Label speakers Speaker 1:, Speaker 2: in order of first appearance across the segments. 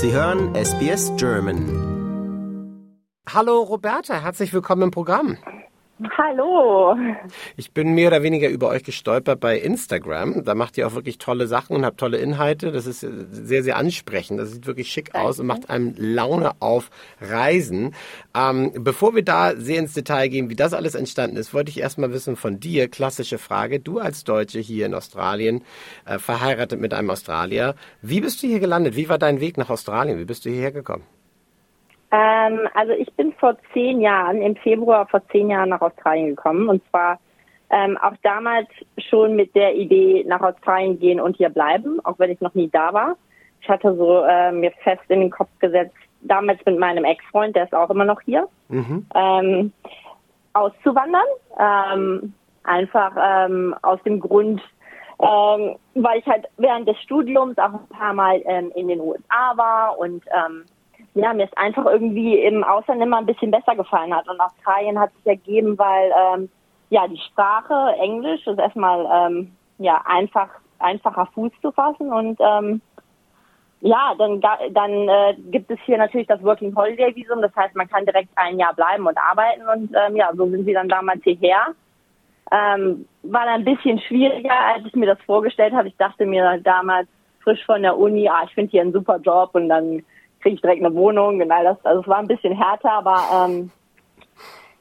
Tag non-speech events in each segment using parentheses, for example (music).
Speaker 1: Sie hören SBS German.
Speaker 2: Hallo Roberta, herzlich willkommen im Programm.
Speaker 3: Hallo.
Speaker 2: Ich bin mehr oder weniger über euch gestolpert bei Instagram. Da macht ihr auch wirklich tolle Sachen und habt tolle Inhalte. Das ist sehr, sehr ansprechend. Das sieht wirklich schick aus und macht einem Laune auf Reisen. Ähm, bevor wir da sehr ins Detail gehen, wie das alles entstanden ist, wollte ich erstmal wissen von dir, klassische Frage. Du als Deutsche hier in Australien, äh, verheiratet mit einem Australier. Wie bist du hier gelandet? Wie war dein Weg nach Australien? Wie bist du hierher gekommen?
Speaker 3: Ähm, also ich bin vor zehn Jahren, im Februar vor zehn Jahren nach Australien gekommen und zwar ähm, auch damals schon mit der Idee nach Australien gehen und hier bleiben, auch wenn ich noch nie da war. Ich hatte so äh, mir fest in den Kopf gesetzt, damals mit meinem Ex-Freund, der ist auch immer noch hier, mhm. ähm, auszuwandern. Ähm, einfach ähm, aus dem Grund, ähm, weil ich halt während des Studiums auch ein paar Mal ähm, in den USA war und ähm, ja, mir ist einfach irgendwie im Ausland immer ein bisschen besser gefallen hat. Und Australien hat sich ergeben, weil ähm, ja die Sprache Englisch ist erstmal ähm, ja einfach einfacher Fuß zu fassen und ähm, ja, dann dann äh, gibt es hier natürlich das Working Holiday Visum, das heißt, man kann direkt ein Jahr bleiben und arbeiten und ähm, ja, so sind wir dann damals hierher. Ähm, war ein bisschen schwieriger, als ich mir das vorgestellt habe. Ich dachte mir damals frisch von der Uni, ah, ich finde hier einen super Job und dann kriege ich direkt eine Wohnung und all das. Also es war ein bisschen härter, aber ähm,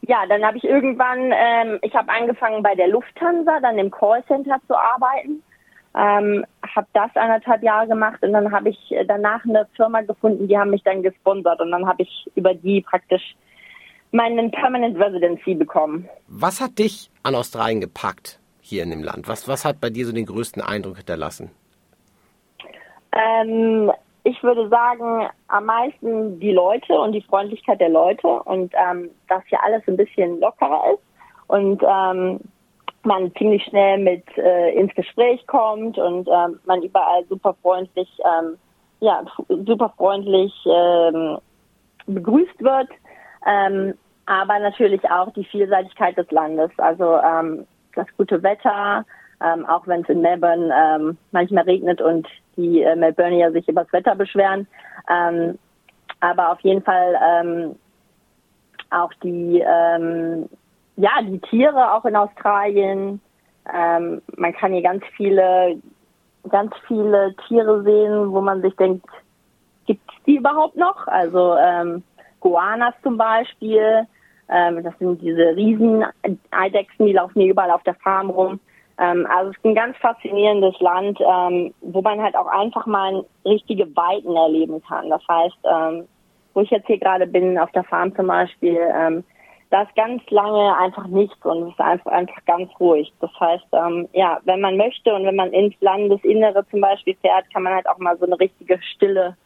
Speaker 3: ja, dann habe ich irgendwann, ähm, ich habe angefangen bei der Lufthansa, dann im Callcenter zu arbeiten. Ähm, habe das anderthalb Jahre gemacht und dann habe ich danach eine Firma gefunden, die haben mich dann gesponsert und dann habe ich über die praktisch meinen Permanent Residency bekommen.
Speaker 2: Was hat dich an Australien gepackt hier in dem Land? Was, was hat bei dir so den größten Eindruck hinterlassen?
Speaker 3: Ähm, ich würde sagen, am meisten die Leute und die Freundlichkeit der Leute und ähm, dass hier alles ein bisschen lockerer ist und ähm, man ziemlich schnell mit äh, ins Gespräch kommt und ähm, man überall super freundlich, ähm, ja, super freundlich ähm, begrüßt wird. Ähm, aber natürlich auch die Vielseitigkeit des Landes, also ähm, das gute Wetter, ähm, auch wenn es in Melbourne ähm, manchmal regnet und die äh, Melburnier sich über das Wetter beschweren. Ähm, aber auf jeden Fall ähm, auch die, ähm, ja, die Tiere auch in Australien. Ähm, man kann hier ganz viele, ganz viele Tiere sehen, wo man sich denkt, gibt es die überhaupt noch? Also ähm, Goanas zum Beispiel. Ähm, das sind diese riesen Eidechsen, die laufen hier überall auf der Farm rum. Ähm, also es ist ein ganz faszinierendes Land, ähm, wo man halt auch einfach mal richtige Weiten erleben kann. Das heißt, ähm, wo ich jetzt hier gerade bin, auf der Farm zum Beispiel, da ist ganz lange einfach nichts und es ist einfach, einfach ganz ruhig. Das heißt, ja, wenn man möchte und wenn man ins Landesinnere zum Beispiel fährt, kann man halt auch mal so eine richtige Stille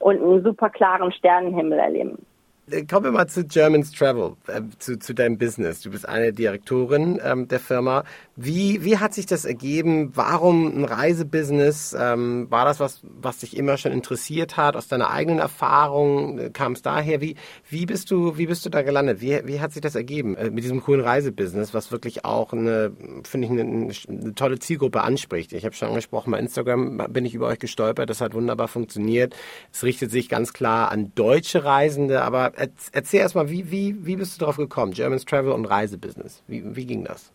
Speaker 3: und einen super klaren Sternenhimmel erleben.
Speaker 2: Äh, kommen wir mal zu Germans Travel, äh, zu, zu deinem Business. Du bist eine Direktorin ähm, der Firma. Wie, wie hat sich das ergeben? Warum ein Reisebusiness? Ähm, war das was, was dich immer schon interessiert hat? Aus deiner eigenen Erfahrung äh, kam es daher? Wie, wie bist du, wie bist du da gelandet? Wie, wie hat sich das ergeben äh, mit diesem coolen Reisebusiness, was wirklich auch eine, finde ich, eine, eine, tolle Zielgruppe anspricht? Ich habe schon angesprochen, bei Instagram bin ich über euch gestolpert. Das hat wunderbar funktioniert. Es richtet sich ganz klar an deutsche Reisende. Aber erzähl erst mal, wie, wie, wie bist du darauf gekommen? Germans Travel und Reisebusiness. Wie, wie ging das?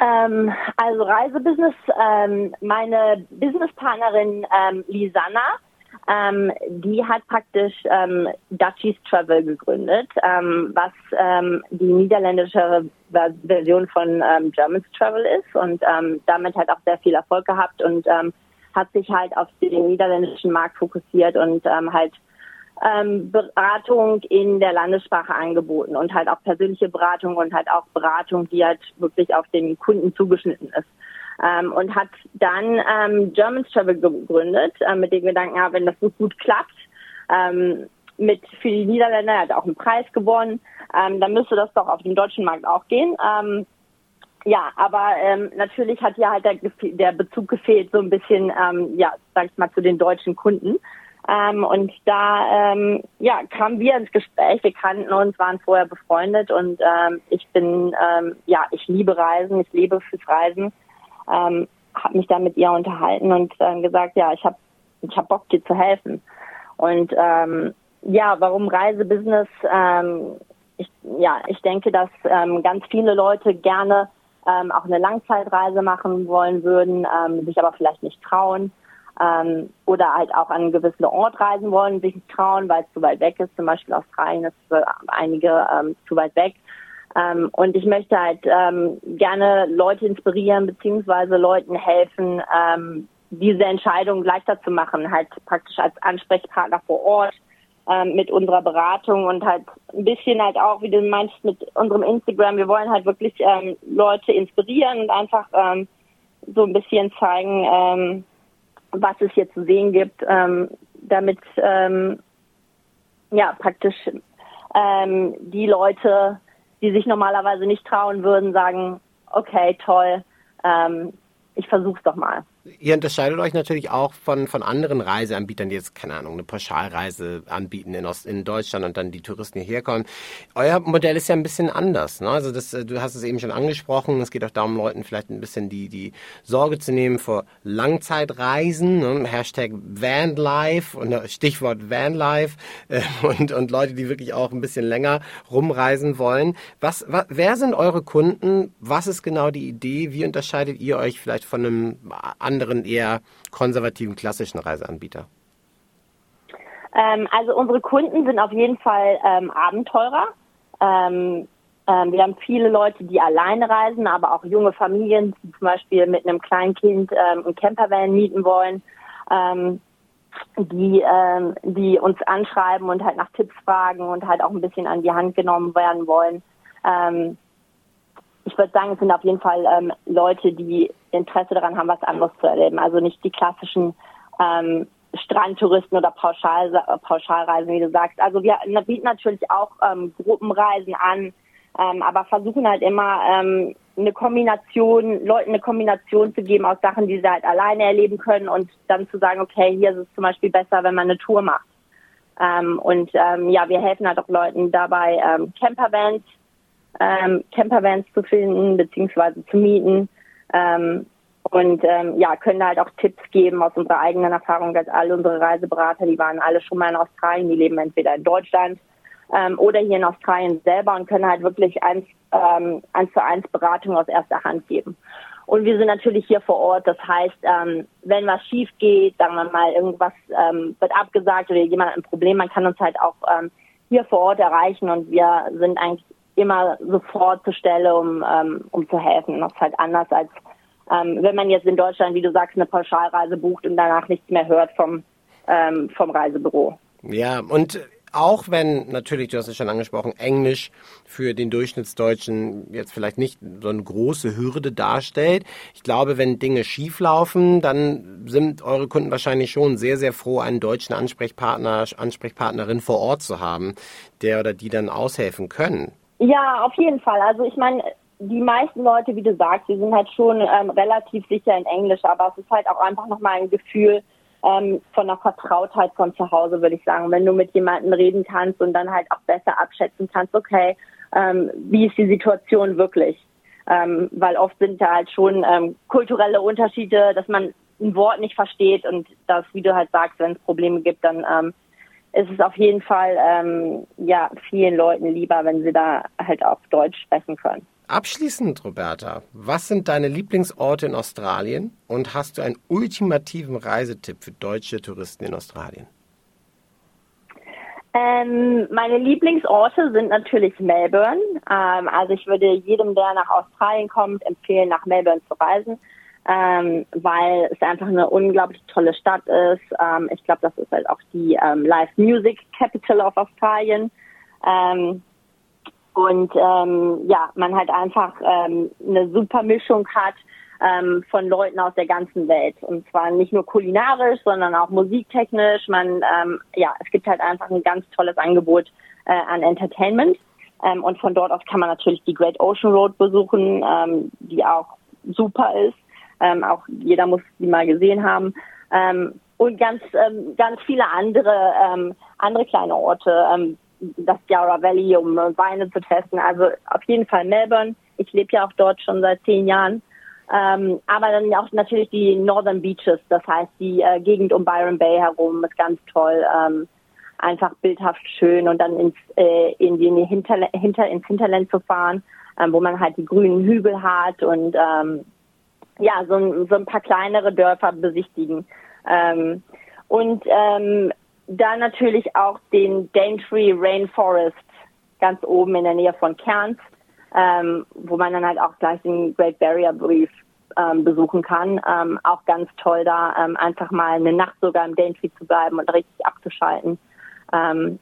Speaker 3: Ähm, also Reisebusiness, ähm, meine Businesspartnerin ähm, Lisanna, ähm, die hat praktisch ähm, Dutchies Travel gegründet, ähm, was ähm, die niederländische Version von ähm, Germans Travel ist und ähm, damit hat auch sehr viel Erfolg gehabt und ähm, hat sich halt auf den niederländischen Markt fokussiert und ähm, halt ähm, Beratung in der Landessprache angeboten und halt auch persönliche Beratung und halt auch Beratung, die halt wirklich auf den Kunden zugeschnitten ist. Ähm, und hat dann ähm, German Travel gegründet, äh, mit dem Gedanken, ja, wenn das so gut klappt, ähm, mit für die Niederländer, er hat auch einen Preis gewonnen, ähm, dann müsste das doch auf dem deutschen Markt auch gehen. Ähm, ja, aber ähm, natürlich hat ja halt der, der Bezug gefehlt, so ein bisschen, ähm, ja, sag ich mal, zu den deutschen Kunden. Ähm, und da ähm, ja, kamen wir ins Gespräch. Wir kannten uns, waren vorher befreundet und ähm, ich bin, ähm, ja, ich liebe Reisen, ich lebe fürs Reisen. Ähm, habe mich da mit ihr unterhalten und äh, gesagt, ja, ich habe ich habe Bock, dir zu helfen. Und ähm, ja, warum Reisebusiness? Ähm, ich, ja, ich denke, dass ähm, ganz viele Leute gerne ähm, auch eine Langzeitreise machen wollen würden, ähm, sich aber vielleicht nicht trauen ähm, oder halt auch an einen gewissen Ort reisen wollen, sich nicht trauen, weil es zu weit weg ist. Zum Beispiel Australien ist für einige ähm, zu weit weg. Ähm, und ich möchte halt ähm, gerne Leute inspirieren beziehungsweise Leuten helfen, ähm, diese Entscheidung leichter zu machen, halt praktisch als Ansprechpartner vor Ort ähm, mit unserer Beratung und halt ein bisschen halt auch, wie du meinst, mit unserem Instagram. Wir wollen halt wirklich ähm, Leute inspirieren und einfach ähm, so ein bisschen zeigen, ähm, was es hier zu sehen gibt, ähm, damit ähm, ja praktisch ähm, die Leute, die sich normalerweise nicht trauen würden, sagen, okay, toll, ähm, ich versuch's doch mal.
Speaker 2: Ihr unterscheidet euch natürlich auch von, von anderen Reiseanbietern, die jetzt, keine Ahnung, eine Pauschalreise anbieten in, Ost, in Deutschland und dann die Touristen hierher kommen. Euer Modell ist ja ein bisschen anders. Ne? Also das, äh, du hast es eben schon angesprochen. Es geht auch darum, Leuten vielleicht ein bisschen die, die Sorge zu nehmen vor Langzeitreisen. Ne? Hashtag Vanlife und äh, Stichwort Vanlife (laughs) äh, und, und Leute, die wirklich auch ein bisschen länger rumreisen wollen. Was, was, wer sind eure Kunden? Was ist genau die Idee? Wie unterscheidet ihr euch vielleicht von einem anderen eher konservativen klassischen Reiseanbieter?
Speaker 3: Ähm, also unsere Kunden sind auf jeden Fall ähm, Abenteurer. Ähm, ähm, wir haben viele Leute, die alleine reisen, aber auch junge Familien, die zum Beispiel mit einem kleinen Kind ähm, einen Campervan mieten wollen, ähm, die, die uns anschreiben und halt nach Tipps fragen und halt auch ein bisschen an die Hand genommen werden wollen ich würde sagen, es sind auf jeden Fall ähm, Leute, die Interesse daran haben, was anderes zu erleben. Also nicht die klassischen ähm, Strandtouristen oder Pauschal, Pauschalreisen, wie du sagst. Also wir bieten natürlich auch ähm, Gruppenreisen an, ähm, aber versuchen halt immer ähm, eine Kombination, Leuten eine Kombination zu geben aus Sachen, die sie halt alleine erleben können und dann zu sagen, okay, hier ist es zum Beispiel besser, wenn man eine Tour macht. Ähm, und ähm, ja, wir helfen halt auch Leuten dabei, ähm, Campervans ähm, Campervans zu finden beziehungsweise zu mieten. Ähm, und ähm, ja, können halt auch Tipps geben aus unserer eigenen Erfahrung, dass alle unsere Reiseberater, die waren alle schon mal in Australien, die leben entweder in Deutschland ähm, oder hier in Australien selber und können halt wirklich eins, ähm, eins zu eins Beratung aus erster Hand geben. Und wir sind natürlich hier vor Ort. Das heißt, ähm, wenn was schief geht, sagen wir mal, irgendwas ähm, wird abgesagt oder jemand hat ein Problem, man kann uns halt auch ähm, hier vor Ort erreichen und wir sind eigentlich immer sofort zur Stelle, um, ähm, um zu helfen. Das ist halt anders als ähm, wenn man jetzt in Deutschland, wie du sagst, eine Pauschalreise bucht und danach nichts mehr hört vom, ähm, vom Reisebüro.
Speaker 2: Ja, und auch wenn natürlich, du hast es schon angesprochen, Englisch für den Durchschnittsdeutschen jetzt vielleicht nicht so eine große Hürde darstellt. Ich glaube, wenn Dinge schieflaufen, dann sind eure Kunden wahrscheinlich schon sehr, sehr froh, einen deutschen Ansprechpartner, Ansprechpartnerin vor Ort zu haben, der oder die dann aushelfen können.
Speaker 3: Ja, auf jeden Fall. Also ich meine, die meisten Leute, wie du sagst, die sind halt schon ähm, relativ sicher in Englisch, aber es ist halt auch einfach nochmal ein Gefühl ähm, von einer Vertrautheit von zu Hause, würde ich sagen. Wenn du mit jemandem reden kannst und dann halt auch besser abschätzen kannst, okay, ähm, wie ist die Situation wirklich? Ähm, weil oft sind da halt schon ähm, kulturelle Unterschiede, dass man ein Wort nicht versteht und das, wie du halt sagst, wenn es Probleme gibt, dann ähm, ist es auf jeden Fall ähm, ja vielen Leuten lieber, wenn sie da halt auf Deutsch sprechen können.
Speaker 2: Abschließend, Roberta, was sind deine Lieblingsorte in Australien und hast du einen ultimativen Reisetipp für deutsche Touristen in Australien?
Speaker 3: Ähm, meine Lieblingsorte sind natürlich Melbourne. Ähm, also ich würde jedem, der nach Australien kommt, empfehlen, nach Melbourne zu reisen ähm, weil es einfach eine unglaublich tolle Stadt ist. Ähm, ich glaube, das ist halt auch die ähm, Live Music Capital of Australien. Ähm, und ähm, ja, man halt einfach ähm, eine super Mischung hat ähm, von Leuten aus der ganzen Welt. Und zwar nicht nur kulinarisch, sondern auch musiktechnisch. Man, ähm, ja, es gibt halt einfach ein ganz tolles Angebot äh, an Entertainment. Ähm, und von dort aus kann man natürlich die Great Ocean Road besuchen, ähm, die auch super ist. Ähm, auch jeder muss die mal gesehen haben. Ähm, und ganz, ähm, ganz viele andere, ähm, andere kleine Orte, ähm, das Yarra Valley, um Weine zu testen. Also auf jeden Fall Melbourne. Ich lebe ja auch dort schon seit zehn Jahren. Ähm, aber dann auch natürlich die Northern Beaches, das heißt die äh, Gegend um Byron Bay herum ist ganz toll, ähm, einfach bildhaft schön und dann ins äh, in die Hinterl hinter ins Hinterland zu fahren, ähm, wo man halt die grünen Hügel hat und ähm, ja so, ein, so ein paar kleinere Dörfer besichtigen ähm, und ähm, dann natürlich auch den Daintree Rainforest ganz oben in der Nähe von Cairns ähm, wo man dann halt auch gleich den Great Barrier Reef ähm, besuchen kann. Ähm, auch ganz toll da, ähm, einfach mal eine Nacht sogar im Daintree zu bleiben und richtig abzuschalten. Ähm,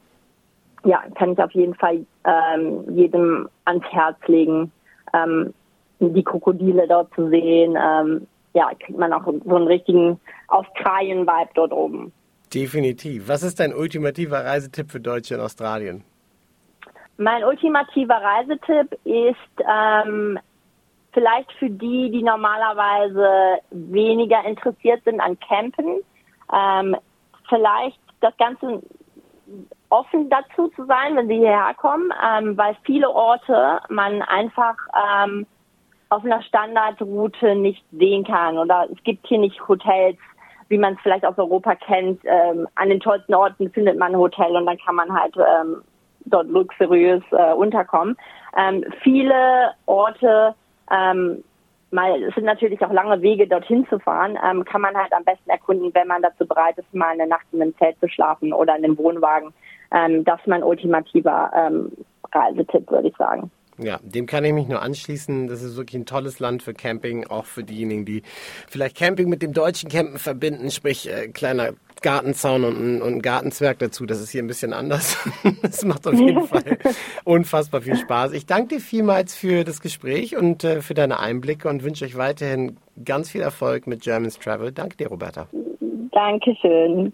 Speaker 3: ja, kann ich auf jeden Fall ähm, jedem ans Herz legen, ähm, die Krokodile dort zu sehen. Ähm, ja, kriegt man auch so einen richtigen Australien-Vibe dort oben.
Speaker 2: Definitiv. Was ist dein ultimativer Reisetipp für Deutsche in Australien?
Speaker 3: Mein ultimativer Reisetipp ist ähm, vielleicht für die, die normalerweise weniger interessiert sind an Campen, ähm, vielleicht das Ganze offen dazu zu sein, wenn sie hierher kommen, ähm, weil viele Orte man einfach ähm, auf einer Standardroute nicht sehen kann oder es gibt hier nicht Hotels, wie man es vielleicht aus Europa kennt. Ähm, an den tollsten Orten findet man ein Hotel und dann kann man halt ähm, dort luxuriös äh, unterkommen. Ähm, viele Orte, ähm, mal, es sind natürlich auch lange Wege dorthin zu fahren, ähm, kann man halt am besten erkunden, wenn man dazu bereit ist, mal eine Nacht in einem Zelt zu schlafen oder in einem Wohnwagen. Ähm, das ist mein ultimativer ähm, Reisetipp, würde ich sagen.
Speaker 2: Ja, dem kann ich mich nur anschließen. Das ist wirklich ein tolles Land für Camping, auch für diejenigen, die vielleicht Camping mit dem deutschen Campen verbinden, sprich äh, kleiner Gartenzaun und ein, und ein Gartenzwerg dazu. Das ist hier ein bisschen anders. (laughs) Das macht auf jeden (laughs) Fall unfassbar viel Spaß. Ich danke dir vielmals für das Gespräch und äh, für deine Einblicke und wünsche euch weiterhin ganz viel Erfolg mit Germans Travel. Danke dir, Roberta.
Speaker 3: Dankeschön.